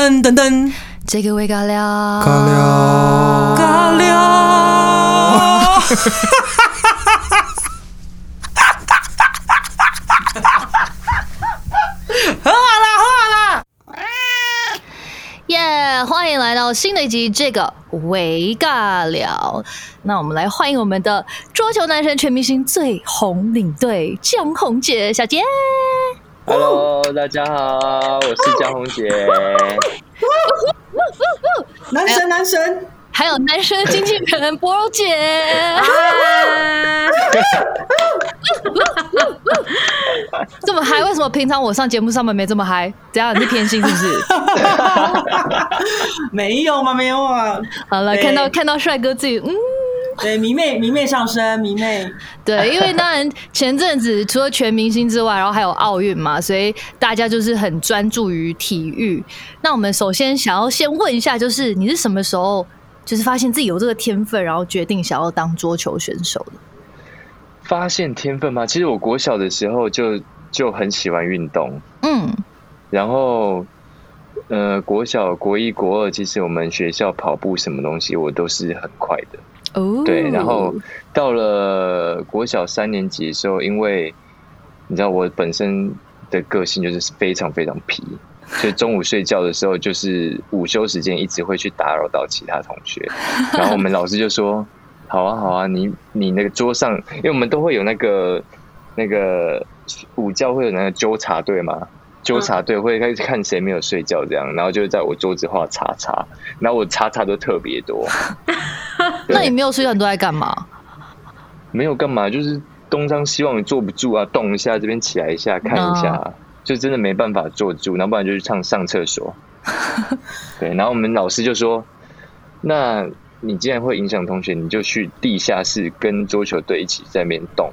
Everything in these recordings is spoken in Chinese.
噔噔噔，这个味尬聊，尬聊，尬聊。喝啦喝啦！耶！欢迎来到新的一集这个微尬聊。那我们来欢迎我们的桌球男神全明星最红领队江宏杰小姐。Hello，大家好，我是江宏杰。男神男神，还有男神经纪人波柔姐，这么嗨？为什么平常我上节目上面没这么嗨？怎样？你是偏心是不是？没有嘛？没有啊。好了，看到看到帅哥自己嗯。对，迷妹迷妹上升，迷妹。对，因为当然前阵子除了全明星之外，然后还有奥运嘛，所以大家就是很专注于体育。那我们首先想要先问一下，就是你是什么时候就是发现自己有这个天分，然后决定想要当桌球选手的？发现天分吗？其实我国小的时候就就很喜欢运动，嗯，然后呃，国小、国一、国二，其实我们学校跑步什么东西我都是很快的。哦，对，然后到了国小三年级的时候，因为你知道我本身的个性就是非常非常皮，所以中午睡觉的时候，就是午休时间一直会去打扰到其他同学，然后我们老师就说：“好啊，好啊，你你那个桌上，因为我们都会有那个那个午觉会有那个纠察队嘛。”纠察队会开始看谁没有睡觉，这样，然后就在我桌子画叉叉，然后我叉叉都特别多。那你没有睡觉，你都在干嘛？没有干嘛，就是东张西望，你坐不住啊，动一下这边起来一下，看一下，就真的没办法坐住，然后不然就去上上厕所。对，然后我们老师就说：“那你既然会影响同学，你就去地下室跟桌球队一起在那边动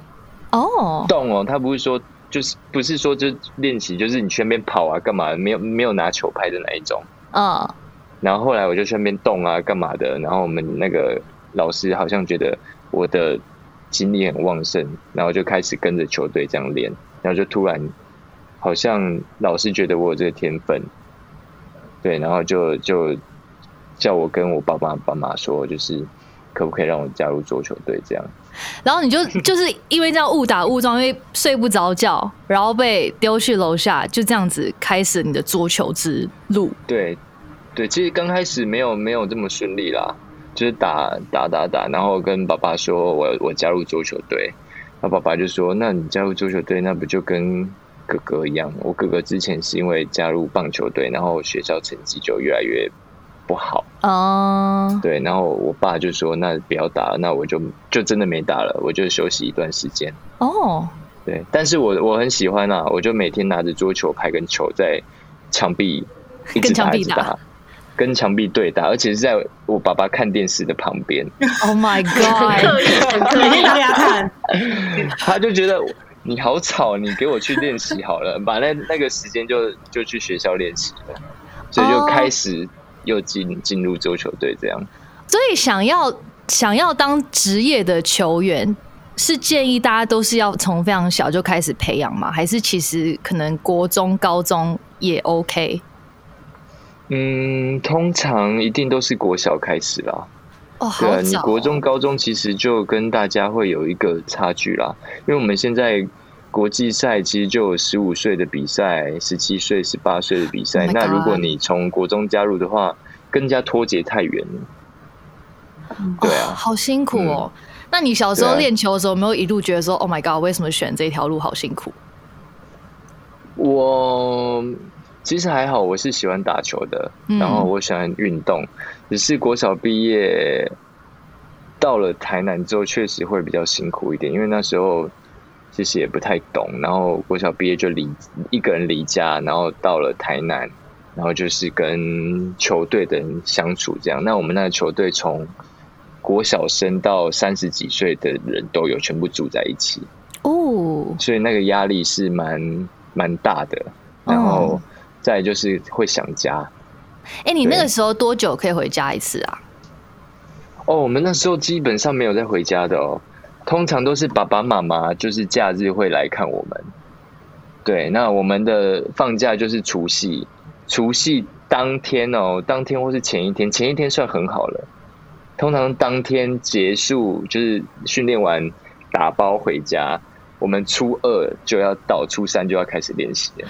哦，动哦。”他不是说就是不是说就练习，就是你去那边跑啊，干嘛？没有没有拿球拍的那一种。嗯，然后后来我就去那边动啊，干嘛的？然后我们那个老师好像觉得我的精力很旺盛，然后就开始跟着球队这样练，然后就突然好像老师觉得我有这个天分，对，然后就就叫我跟我爸爸妈妈说，就是可不可以让我加入桌球队这样。然后你就 就是因为这样误打误撞，因为睡不着觉，然后被丢去楼下，就这样子开始你的桌球之路。对，对，其实刚开始没有没有这么顺利啦，就是打打打打，然后跟爸爸说我我加入足球队，那爸爸就说：“那你加入足球队，那不就跟哥哥一样？我哥哥之前是因为加入棒球队，然后学校成绩就越来越不好，哦，对，然后我爸就说：那不要打了，那我就就真的没打了，我就休息一段时间。”哦，对，但是我我很喜欢啊，我就每天拿着桌球拍跟球在墙壁一直打一直打，跟墙壁对打，而且是在我爸爸看电视的旁边，Oh my god！每天打给他看，他就觉得你好吵，你给我去练习好了，把那那个时间就就去学校练习了，所以就哦开始又进进入足球队这样。所以想要想要当职业的球员，是建议大家都是要从非常小就开始培养吗？还是其实可能国中、高中也 OK？嗯，通常一定都是国小开始啦。哦，对啊，你、国中、高中其实就跟大家会有一个差距啦，因为我们现在国际赛其实就有十五岁的比赛、十七岁、十八岁的比赛。Oh 那如果你从国中加入的话，更加脱节太远了。对哦啊，好辛苦哦。那你小时候练球的时候，有没有一路觉得说，Oh my god，为什么选这条路好辛苦？我其实还好，我是喜欢打球的，嗯。然后我喜欢运动，只是国小毕业到了台南之后，确实会比较辛苦一点，因为那时候其实也不太懂，然后国小毕业就离一个人离家，然后到了台南，然后就是跟球队的人相处这样。那我们那个球队从国小生到三十几岁的人都有，全部住在一起。哦，所以那个压力是蛮蛮大的，然后再就是会想家。哎、你那个时候多久可以回家一次啊？哦，我们那时候基本上没有再回家的哦，通常都是爸爸妈妈就是假日会来看我们。对，那我们的放假就是除夕，除夕当天哦，当天或是前一天，前一天算很好了。通常当天结束就是训练完打包回家，我们初二就要到，初三就要开始练习了。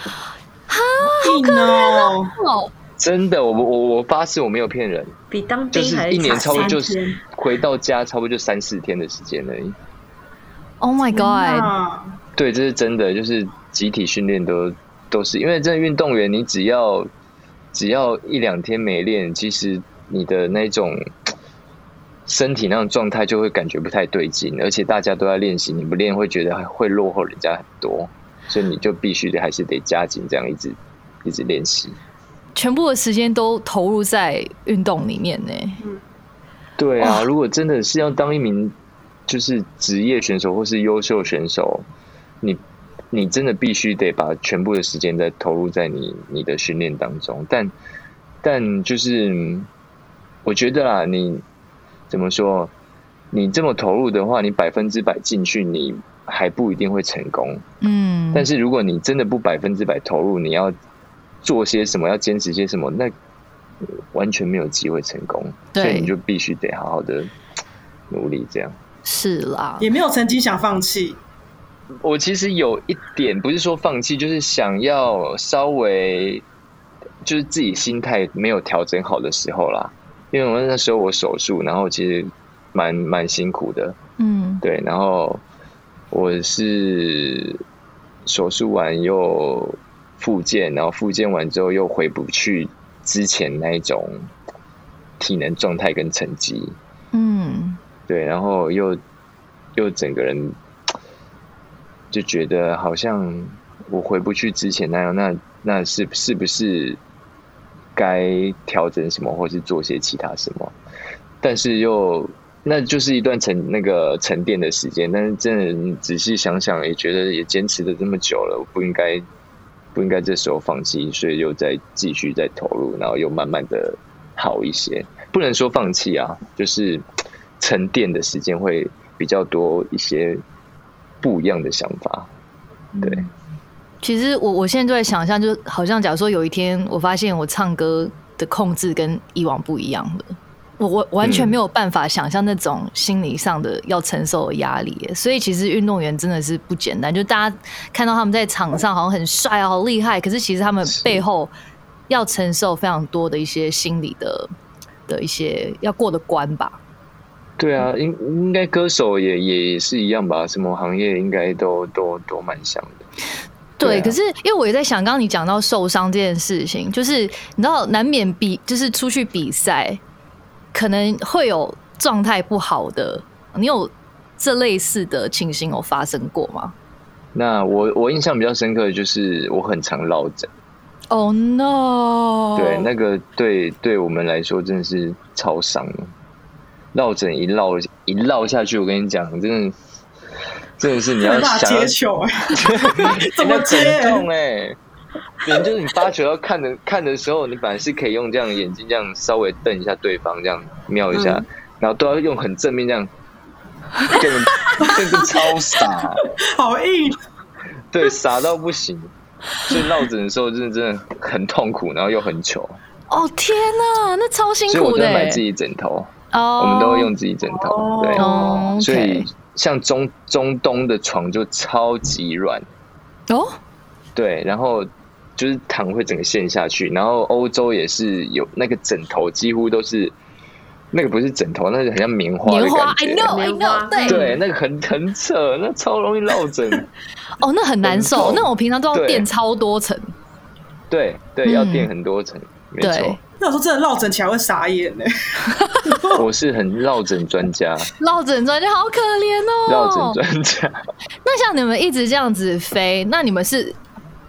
硬哦，哦，真的，我我我发誓我没有骗人，比当就兵还是一年差不多就是三天。回到家差不多就三四天的时间而已。Oh my god！啊对，这是真的，就是集体训练都都是因为真的运动员，你只要只要一两天没练，其实你的那种身体那种状态就会感觉不太对劲，而且大家都在练习，你不练会觉得会落后人家很多，所以你就必须得还是得加紧这样一直一直练习。全部的时间都投入在运动里面呢。对啊，如果真的是要当一名就是职业选手或是优秀选手，你你真的必须得把全部的时间在投入在你你的训练当中。但但就是嗯我觉得啦，你怎么说？你这么投入的话，你百分之百进去，你还不一定会成功。嗯，但是如果你真的不百分之百投入，你要做些什么，要坚持些什么，那呃完全没有机会成功。所以你就必须得好好的努力。这样，是啦，也没有曾经想放弃。我其实有一点不是说放弃，就是想要稍微就是自己心态没有调整好的时候啦。因为我那时候我手术，然后其实蛮蛮辛苦的，嗯对，然后我是手术完又复健，然后复健完之后又回不去之前那一种体能状态跟成绩，嗯，对，然后又又整个人就觉得好像我回不去之前那样，那那是是不是该调整什么，或是做些其他什么？但是又那就是一段沉那个沉淀的时间，但是真的你仔细想想，也觉得也坚持了这么久了，我不应该不应该这时候放弃，所以又再继续再投入，然后又慢慢的好一些。不能说放弃啊，就是沉淀的时间会比较多一些不一样的想法。对，其实我我现在就在想象，就好像假如说有一天我发现我唱歌的控制跟以往不一样了，我我完全没有办法想象那种心理上的要承受的压力。所以其实运动员真的是不简单，就大家看到他们在场上好像很帅啊，好厉害，可是其实他们背后要承受非常多的一些心理的的一些要过的关吧。对啊，应应该歌手也也是一样吧？什么行业应该都都都蛮像的。对，可是因为我也在想，刚刚你讲到受伤这件事情，就是你知道难免比就是出去比赛，可能会有状态不好的，你有这类似的情形有发生过吗那我我印象比较深刻的就是我很常落枕，？Oh no！对，那个对对我们来说真的是超伤的。落枕一落一落下去，我跟你讲，真的真的是你要想 要接球哎、怎么接很痛哎、对，就是你发球要看的看的时候，你本来是可以用这样眼睛这样稍微瞪一下对方，这样瞄一下，嗯。然后都要用很正面这样，真的超傻，好硬。对，傻到不行。所以落枕的时候，真的真的很痛苦，然后又很糗，哦天哪，那超辛所以我都苦的买自己枕头，哦，我们都会用自己枕头，哦对，哦所以像中中东的床就超级软，哦，对，然后就是躺会整个陷下去，然后欧洲也是有那个枕头几乎都是那个不是枕头，那个很像棉花的棉花，I。know I know，对对，那个很很扯，那超容易落枕。哦，那很难受那我平常都要对垫超多层，对对，嗯要垫很多层，没对错。那有时候真的落枕起来会傻眼呢、我是很落枕专家，落枕专家好可怜哦，落枕专家。那像你们一直这样子飞，那你们是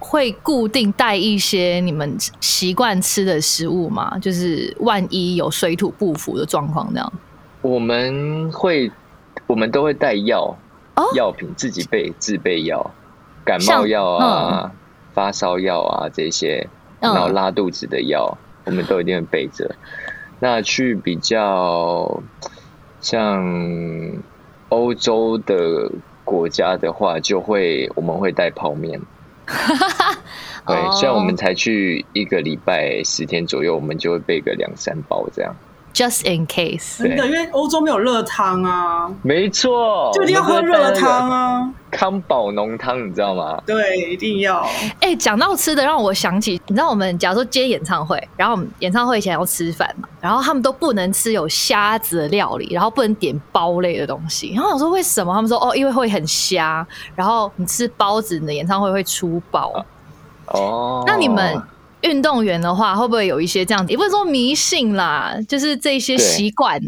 会固定带一些你们习惯吃的食物吗？就是万一有水土不服的状况，这样。我们会，我们都会带药哦，药品自己备自备药，感冒药啊、发烧药啊这些，嗯然后拉肚子的药，我们都一定会备着。那去比较像欧洲的国家的话，就会我们会带泡面，对，哦虽然我们才去一个礼拜十天左右，我们就会备个两三包这样。just in case。真的，因为欧洲没有热汤啊，没错，就一定要喝热汤啊。康宝浓汤，你知道吗？对，一定要。哎、讲到吃的，让我想起，你知道我们假如说接演唱会，然后我们演唱会前要吃饭嘛，然后他们都不能吃有虾子的料理，然后不能点包类的东西。然后我说为什么？他们说哦，因为会很虾，然后你吃包子，你的演唱会会出包。哦，那你们运动员的话，会不会有一些这样子？也不是说迷信啦，就是这些对习惯。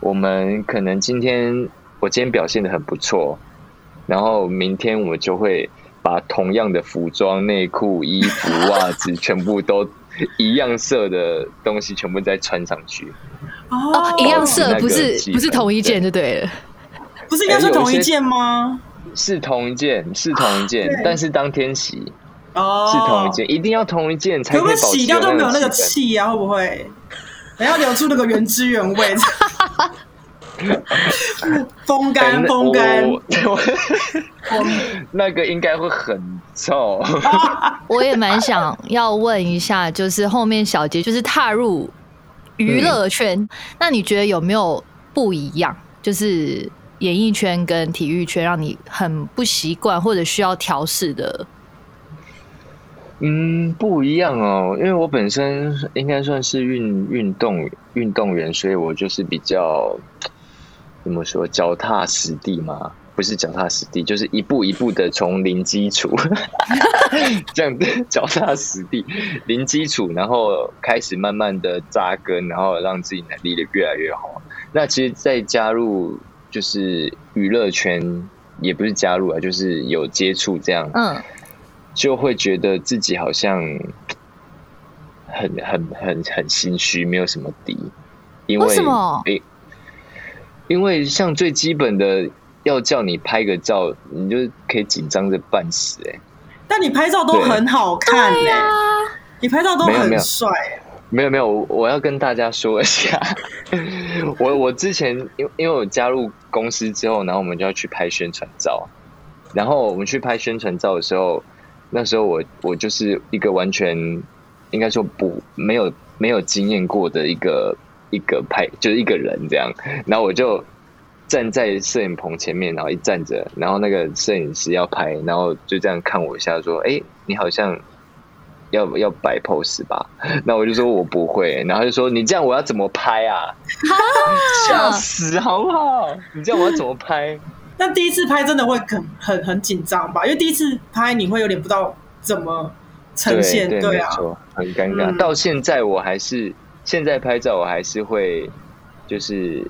我们可能今天我今天表现的很不错，然后明天我们就会把同样的服装、内裤、衣服、袜子全部都一样色的东西全部再穿上去。哦哦，一样色，不是不是同一件就对了。不是应该说哎有一些同一件吗？是同一件，是同一件，但是当天洗哦，是同一件，一定要同一件才可不可以保洗掉就没有那个气啊？会不会？还要留住那个原汁原味，风哎干那风干。那个应该会很臭。我也蛮想要问一下，就是后面小杰就是踏入娱乐圈，那你觉得有没有不一样？就是演艺圈跟体育圈让你很不习惯或者需要调试的？嗯，不一样哦，因为我本身应该算是运运动运动员，所以我就是比较怎么说，脚踏实地嘛，不是脚踏实地，就是一步一步的从零基础 这样子，脚踏实地，零基础，然后开始慢慢的扎根，然后让自己能力的越来越好。那其实，再加入就是娱乐圈，也不是加入啊，就是有接触这样，嗯，就会觉得自己好像很很很很心虚，没有什么底。因为为什么？诶因为像最基本的，要叫你拍个照，你就可以紧张的半死哎、但你拍照都很好看呢、你拍照都没有没有。很帅、没有没有，我我要跟大家说一下，我我之前因因为我加入公司之后，然后我们就要去拍宣传照，然后我们去拍宣传照的时候，那时候我我就是一个完全应该说不没有没有经验过的一个一个拍就是一个人这样，然后我就站在摄影棚前面，然后一站着，然后那个摄影师要拍，然后就这样看我一下，说：“哎、你好像要要摆 pose 吧？” 那我就说我不会，然后就说：“你这样我要怎么拍啊？吓死好不好？你这样我要怎么拍？”但第一次拍真的会很很很紧张吧？因为第一次拍你会有点不知道怎么呈现，对对啊，很尴尬。嗯到现在我还是现在拍照，我还是会就是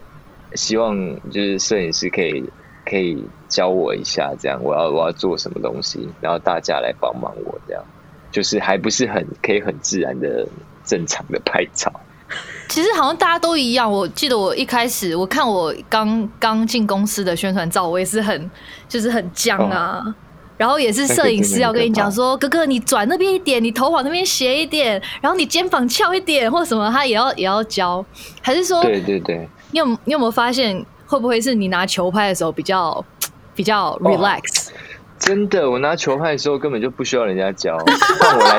希望就是摄影师可以可以教我一下，这样我要我要做什么东西，然后大家来帮忙我，这样就是还不是很可以很自然的正常的拍照。其实好像大家都一样。我记得我一开始我看我刚刚进公司的宣传照，我也是很就是很僵啊。然后也是摄影师要跟你讲说，哥哥你转那边一点，你头往那边斜一点，然后你肩膀翘一点，或什么，他也要也要教。还是说，对对对，你有你有没有发现，会不会是你拿球拍的时候比较比较 relax？、真的，我拿球拍的时候根本就不需要人家教，换我来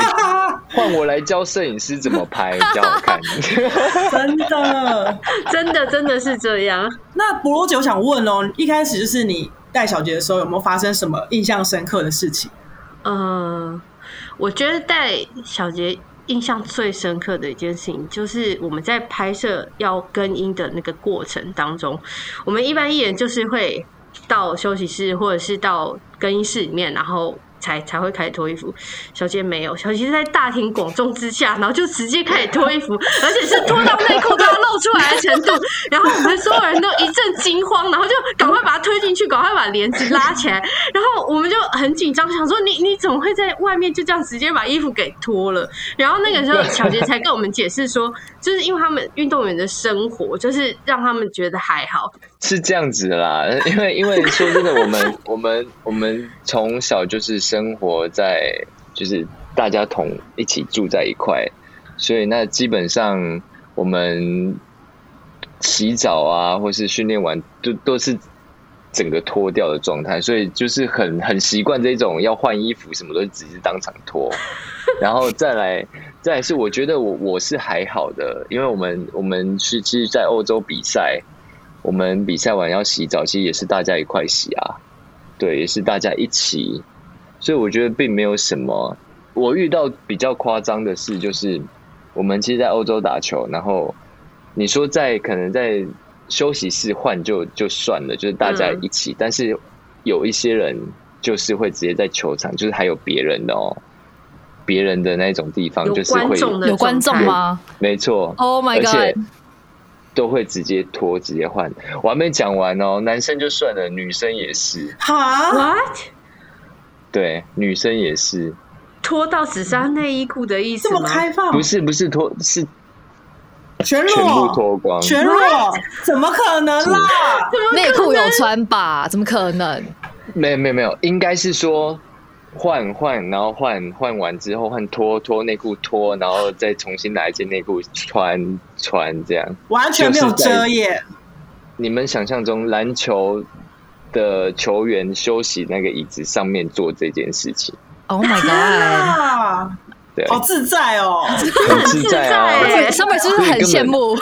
换我来教摄影师怎么拍 比较好看。真的。真的真的是这样。那博罗姐，我想问哦，一开始就是你带小杰的时候，有没有发生什么印象深刻的事情？嗯，我觉得带小杰印象最深刻的一件事情，就是我们在拍摄要更音的那个过程当中，我们一般艺人就是会到休息室或者是到更衣室里面，然后。才才会开始脱衣服，小杰没有，小杰在大庭广众之下，然后就直接开始脱衣服，而且是脱到内裤都要露出来的程度，然后我们所有人都一阵惊慌，然后就赶快把推进去，赶快把帘子拉起来，然后我们就很紧张，想说你你怎么会在外面就这样直接把衣服给脱了？然后那个时候小杰才跟我们解释说，就是因为他们运动员的生活，就是让他们觉得还好，是这样子的啦，因为因为说真的，我们 我们我们从小就是生活在就是大家同一起住在一块，所以那基本上我们洗澡啊，或是训练完都都是整个脱掉的状态，所以就是很很习惯这种要换衣服什么都只是当场脱，然后再来，再来是我觉得我我是还好的，因为我们我们是其实，在欧洲比赛，我们比赛完要洗澡，其实也是大家一块洗啊，对，也是大家一起，所以我觉得并没有什么。我遇到比较夸张的事，就是我们其实，在欧洲打球，然后你说在可能在休息室换就就算了，就是大家一起，但是有一些人就是会直接在球场，就是还有别人的哦。别人的那种地方，就是会有观众？吗没错 Oh my god！都会直接脱直接换。我还没讲完哦，男生就算了，女生也是，哈，What？对，女生也是，脱到只剩内衣裤的意思这么吗？开放，不是不是脱，是全全部裸，脱光，全裸，怎么可能啦？内裤有穿吧？怎么可能？没有没有没有，应该是说换换，然后换换完之后换脱脱内裤脱，然后再重新拿一件内裤穿穿这样。完全没有遮掩，你们想象中篮球的球员休息那个椅子上面做这件事情，Oh my god！好自在哦！很自在啊。自在欸 Summer 是不是很羡慕？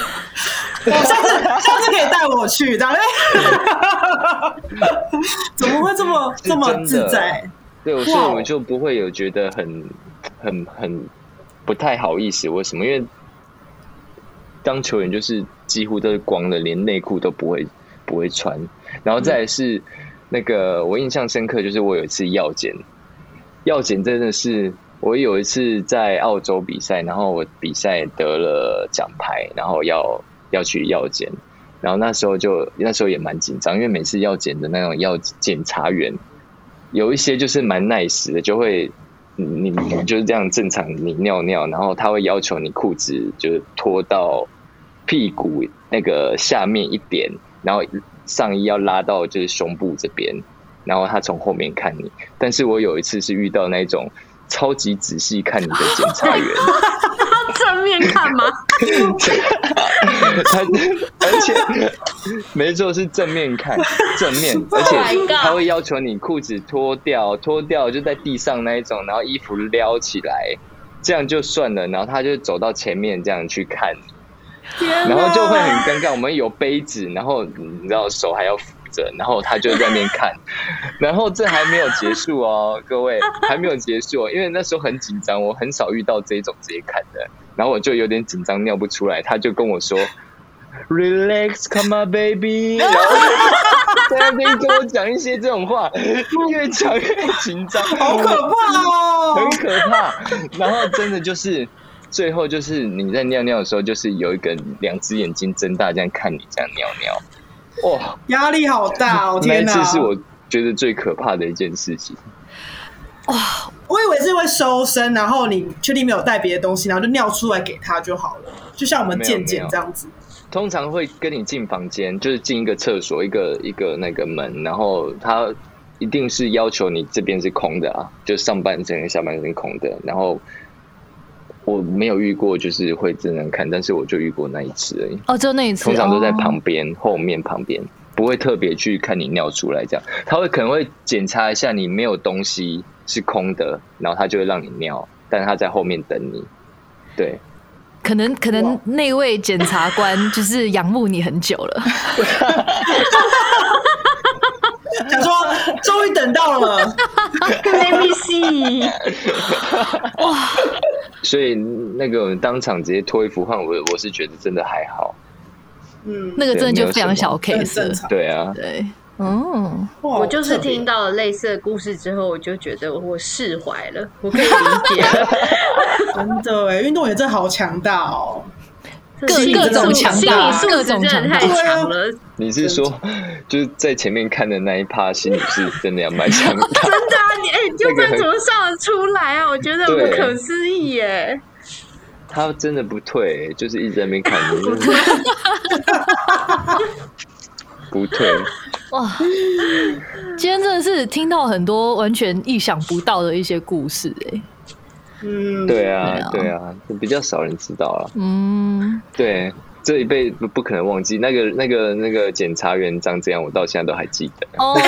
我下次下次可以带我去，怎么会这么这么自在？对，哇所以我们就不会有觉得很很很不太好意思。为什么？因为当球员就是几乎都是光的，连内裤都不会不会穿。然后再来是那个我印象深刻，就是我有一次药检，药检真的是我有一次在澳洲比赛，然后我比赛得了奖牌，然后要要去药检。然后那时候就那时候也蛮紧张，因为每次药检的那种药检查员，有一些就是蛮 nice 的，就会你你就是这样正常你尿尿，然后他会要求你裤子就是脱到屁股那个下面一点，然后上衣要拉到就是胸部这边，然后他从后面看你。但是我有一次是遇到那种超级仔细看你的检察员，正面看吗？他而且没错是正面看 正面，而 Oh 且他会要求你裤子脱掉，脱掉就在地上那一种，然后衣服撩起来，这样就算了，然后他就走到前面这样去看然后就会很尴尬。我们有杯子，然后你知道手还要扶着，然后他就在那边看，然后这还没有结束哦，各位还没有结束哦，因为那时候很紧张，我很少遇到这种直接看的，然后我就有点紧张尿不出来，他就跟我说。Relax, come on, baby。然后在那边跟我讲一些这种话，越讲越紧张，好可怕哦很！可怕。然后真的就是最后就是你在尿尿的时候，就是有一个两只眼睛睁大这样看你这样尿尿，哇！压力好大哦！那一天哪，次是我觉得最可怕的一件事情。我以为是会收身，然后你确定没有带别的东西，然后就尿出来给他就好了，就像我们健没有没有检这样子。通常会跟你进房间，就是进一个厕所，一个一个那个门，然后他一定是要求你这边是空的啊，就上半身跟下半身空的。然后我没有遇过，就是会真人看，但是我就遇过那一次而已。哦，就那一次，通常都在哦旁边、后面旁边，不会特别去看你尿出来这样。他会可能会检查一下你没有东西是空的，然后他就会让你尿，但他在后面等你。对，可能可能那位检察官 就是仰慕你很久了。想说终于等到了，Let me see。所以那个当场直接脱衣服换我，我是觉得真的还好。嗯，那个真的就非常小 case。对啊，对，嗯，我就是听到了类似的故事之后，我就觉得我释怀了，我可以理解了。真的哎，运动员真的好强大哦。各各种强大各种强大太强了，你是说 就是在前面看的那一趴，心里是真的要蛮强大。真的啊！你哎，你就那个很算怎么上得出来啊？我觉得不可思议耶。他真的不退，就是一直在那边看你，不退。哇，今天真的是听到很多完全意想不到的一些故事，哎，嗯，对啊对啊，比较少人知道了。嗯，对，这一辈不不可能忘记那个那个那个检察员长怎样，我到现在都还记得。哦，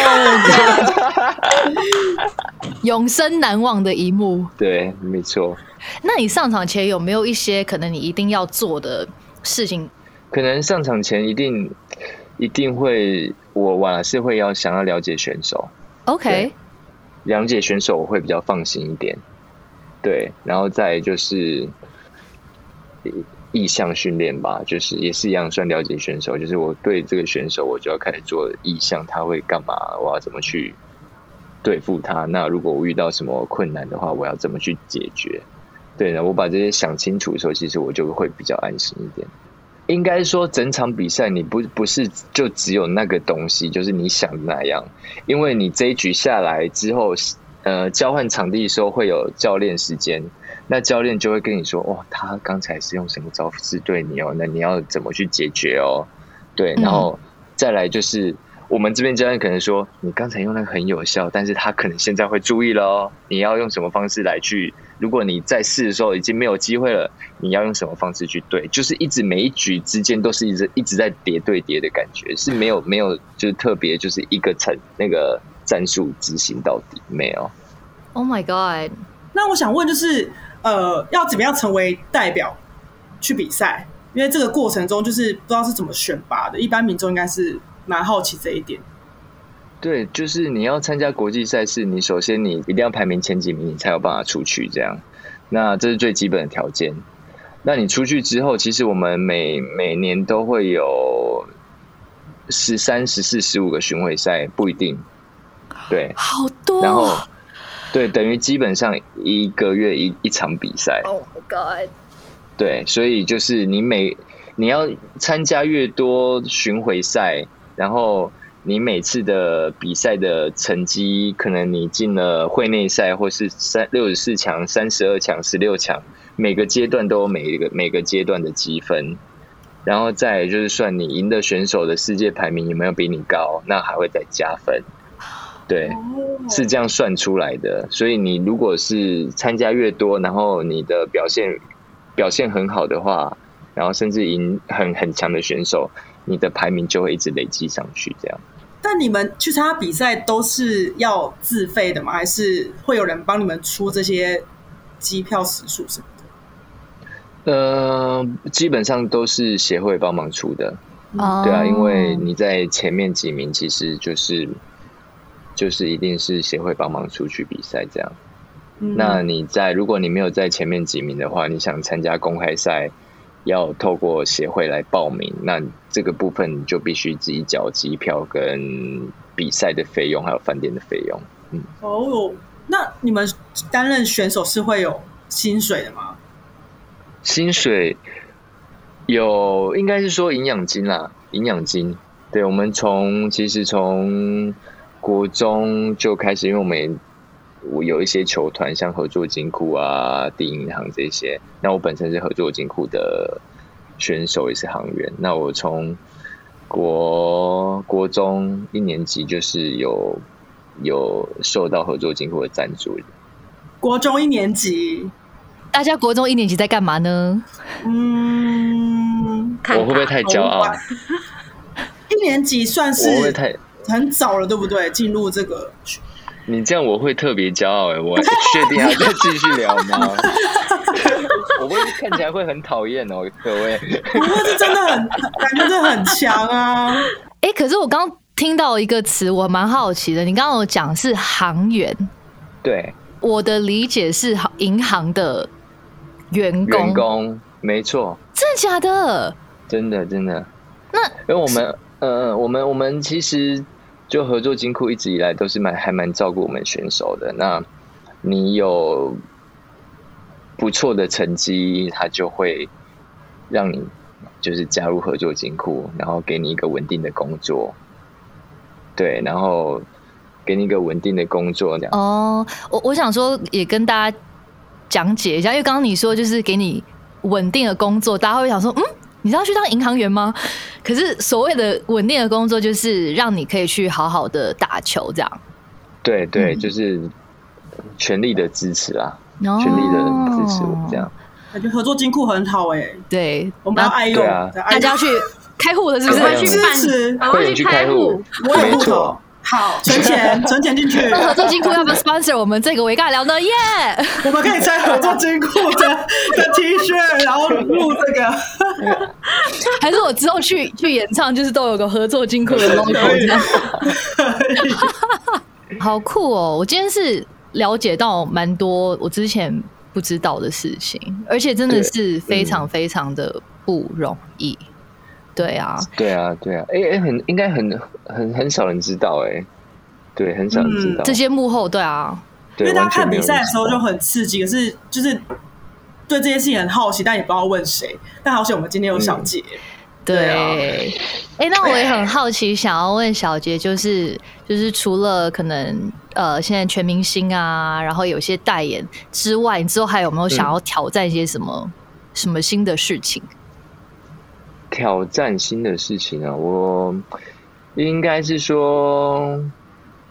永生难忘的一幕。对，没错。那你上场前有没有一些可能你一定要做的事情？可能上场前一定一定会，我晚是会要想要了解选手。OK，了解选手，我会比较放心一点。对，然后再就是意向训练吧，就是也是一样算了解选手，就是我对这个选手，我就要开始做意向，他会干嘛，我要怎么去对付他。那如果我遇到什么困难的话，我要怎么去解决？对呢，我把这些想清楚的时候，其实我就会比较安心一点。应该说，整场比赛你不不是就只有那个东西，就是你想的那样，因为你这一局下来之后，呃，交换场地的时候会有教练时间，那教练就会跟你说，哇，他刚才是用什么招式对你哦，那你要怎么去解决哦？对，然后再来就是我们这边教练可能说，你刚才用那个很有效，但是他可能现在会注意了哦，你要用什么方式来去？如果你在试的时候已经没有机会了，你要用什么方式去对？就是一直每一局之间都是一直一直在叠对叠的感觉，是没有没有就是特别就是一个层那个战术执行到底没有。Oh my god！那我想问，就是呃，要怎么样成为代表去比赛？因为这个过程中就是不知道是怎么选拔的，一般民众应该是蛮好奇这一点。对，就是你要参加国际赛事，你首先你一定要排名前几名，你才有办法出去。这样，那这是最基本的条件。那你出去之后，其实我们每每年都会有十三、十四、十五个巡回赛，不一定。对，好多。然后对，等于基本上一个月一一场比赛。Oh my god！对，所以就是你每你要参加越多巡回赛，然后你每次的比赛的成绩，可能你进了会内赛或是三六十四强、三十二强、十六强，每个阶段都有每一个每个阶段的积分，然后再就是算你赢的选手的世界排名有没有比你高，那还会再加分。对，是这样算出来的。所以你如果是参加越多，然后你的表现表现很好的话，然后甚至赢很很强的选手，你的排名就会一直累积上去。这样，但你们去参加比赛都是要自费的吗？还是会有人帮你们出这些机票时数什么的？呃，基本上都是协会帮忙出的。哦对啊，因为你在前面几名，其实就是就是一定是协会帮忙出去比赛这样。嗯那你在如果你没有在前面几名的话，你想参加公开赛，要透过协会来报名，那这个部分你就必须自己缴机票跟比赛的费用，还有饭店的费用。嗯哦，那你们担任选手是会有薪水的吗？薪水有应该是说营养金啦，营养金。对，我们从其实从国中就开始，因为我们我有一些球团，像合作金库啊、第一银行这些。那我本身是合作金库的选手，也是行员。那我从国国中一年级就是有有受到合作金库的赞助。国中一年级，大家国中一年级在干嘛呢？嗯，看我会不会太骄傲？一年级算我会不会是太？很早了，对不对？进入这个你这样我会特别骄傲哎，我 确定要再继续聊吗？我会看起来会很讨厌哦，各位。不过是真的很感觉真的很强啊！哎、可是我刚刚听到一个词，我蛮好奇的。你刚刚有讲是行员，对，我的理解是银行的员工，员工没错，真的假的？真的真的。那因为我们呃，我们我们其实就合作金库一直以来都是蛮还蛮照顾我们选手的。那你有不错的成绩，他就会让你就是加入合作金库，然后给你一个稳定的工作。对，然后给你一个稳定的工作，这样。哦，我我想说也跟大家讲解一下，因为刚刚你说就是给你稳定的工作，大家会想说，嗯，你是要去当银行员吗？可是所谓的稳定的工作，就是让你可以去好好的打球，这样。对对，嗯。就是全力的支持啊，哦。全力的支持我这样。感觉合作金库很好哎，对，我们要爱用，啊。大家去开户了是不是？支持，赶快去开户，我有没错。户头，好存钱，存钱进去，那合作金库要不要 sponsor 我们这个维尬聊呢？耶、我们可以穿合作金库的 的 T 恤，然后录这个，还是我之后去去演唱，就是都有个合作金库的 logo 这样。好酷哦！我今天是了解到蛮多我之前不知道的事情，而且真的是非常非常的不容易。对啊，对啊，对啊，哎、哎、很应该很很很少人知道哎、对，很少人知道。这些幕后，对啊，因对为大家看比赛的时候就很刺激，可是就是对这件事情很好奇，但也不知道问谁。但好险我们今天有小杰，对。对，啊。哎、那我也很好奇，想要问小杰，就是就是除了可能呃现在全明星啊，然后有些代言之外，你之后还有没有想要挑战一些什么、什么新的事情？挑战新的事情啊，我应该是说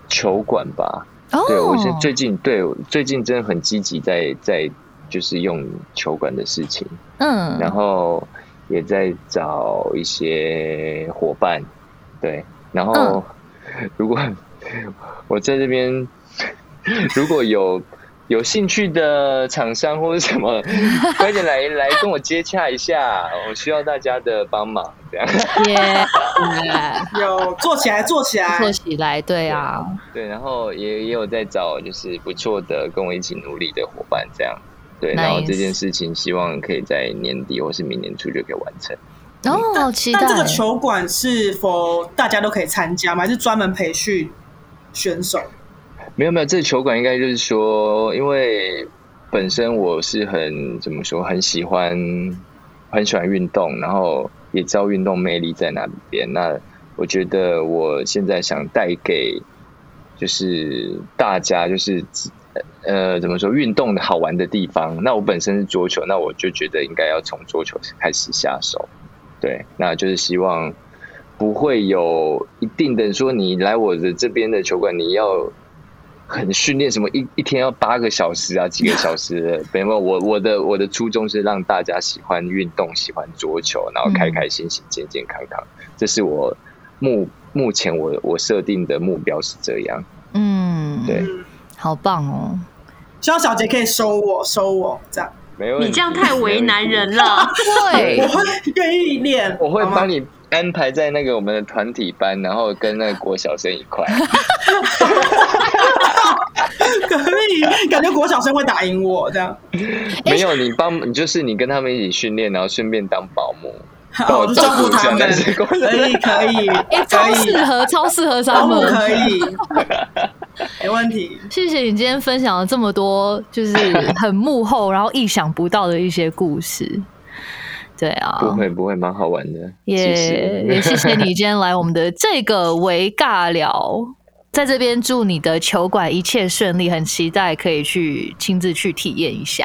球馆吧。哦，对我是最近对最近真的很积极在在就是用球馆的事情，嗯，然后也在找一些伙伴，对，然后嗯。如果 我在这边 如果有有兴趣的厂商或者什么，快点来来跟我接洽一下，我需要大家的帮忙，这样。耶，有做起来，做起来做，起来，对啊，对，然后也也有在找就是不错的跟我一起努力的伙伴，这样。对，然后这件事情希望可以在年底或是明年初就可以完成。哦，好期待但这个球馆是否大家都可以参加吗？还是专门培训选手？没有没有，这球馆应该就是说，因为本身我是很怎么说，很喜欢很喜欢运动，然后也知道运动魅力在哪边。那我觉得我现在想带给就是大家，就是呃怎么说，运动的好玩的地方。那我本身是桌球，那我就觉得应该要从桌球开始下手。对，那就是希望不会有一定的说，你来我的这边的球馆，你要很训练什么一一天要八个小时啊，几个小时的。没有，我我的我的初衷是让大家喜欢运动，喜欢桌球，然后开开心心、健健康康。这是我目目前我我设定的目标是这样。嗯，对，嗯，好棒哦，希望小杰可以收我，收我这样，没问题。你这样太为难人。了。对我，会愿意练，我会帮你安排在那个我们的团体班，然后跟那个郭小生一块。可以，感觉国小生会打赢我这样。没有，你帮你就是你跟他们一起训练，然后顺便当保姆。好，照顾他们，但是可以可以哎、超适，合，超适合他保姆们。可以，没问题。谢谢你今天分享了这么多，就是很幕后，然后意想不到的一些故事。对啊，不会不会，蛮好玩的。也谢谢也谢谢你今天来我们的这个维尬聊，在这边祝你的球馆一切顺利，很期待可以去亲自去体验一下。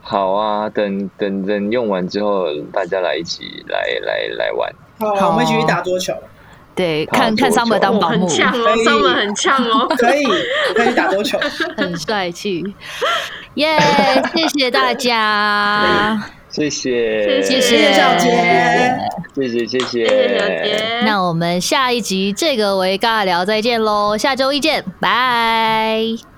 好啊，等等等用完之后，大家来一起来来来玩。好，我们一起去打桌球，对，看看做 Summer 当保姆，很呛哦，Summer 很呛哦。可以，可以打桌球。很帅气。耶、谢谢大家，谢谢，谢谢谢小杰，谢谢谢谢谢谢小杰。那我们下一集这个维尬聊再见喽，下周一见，拜。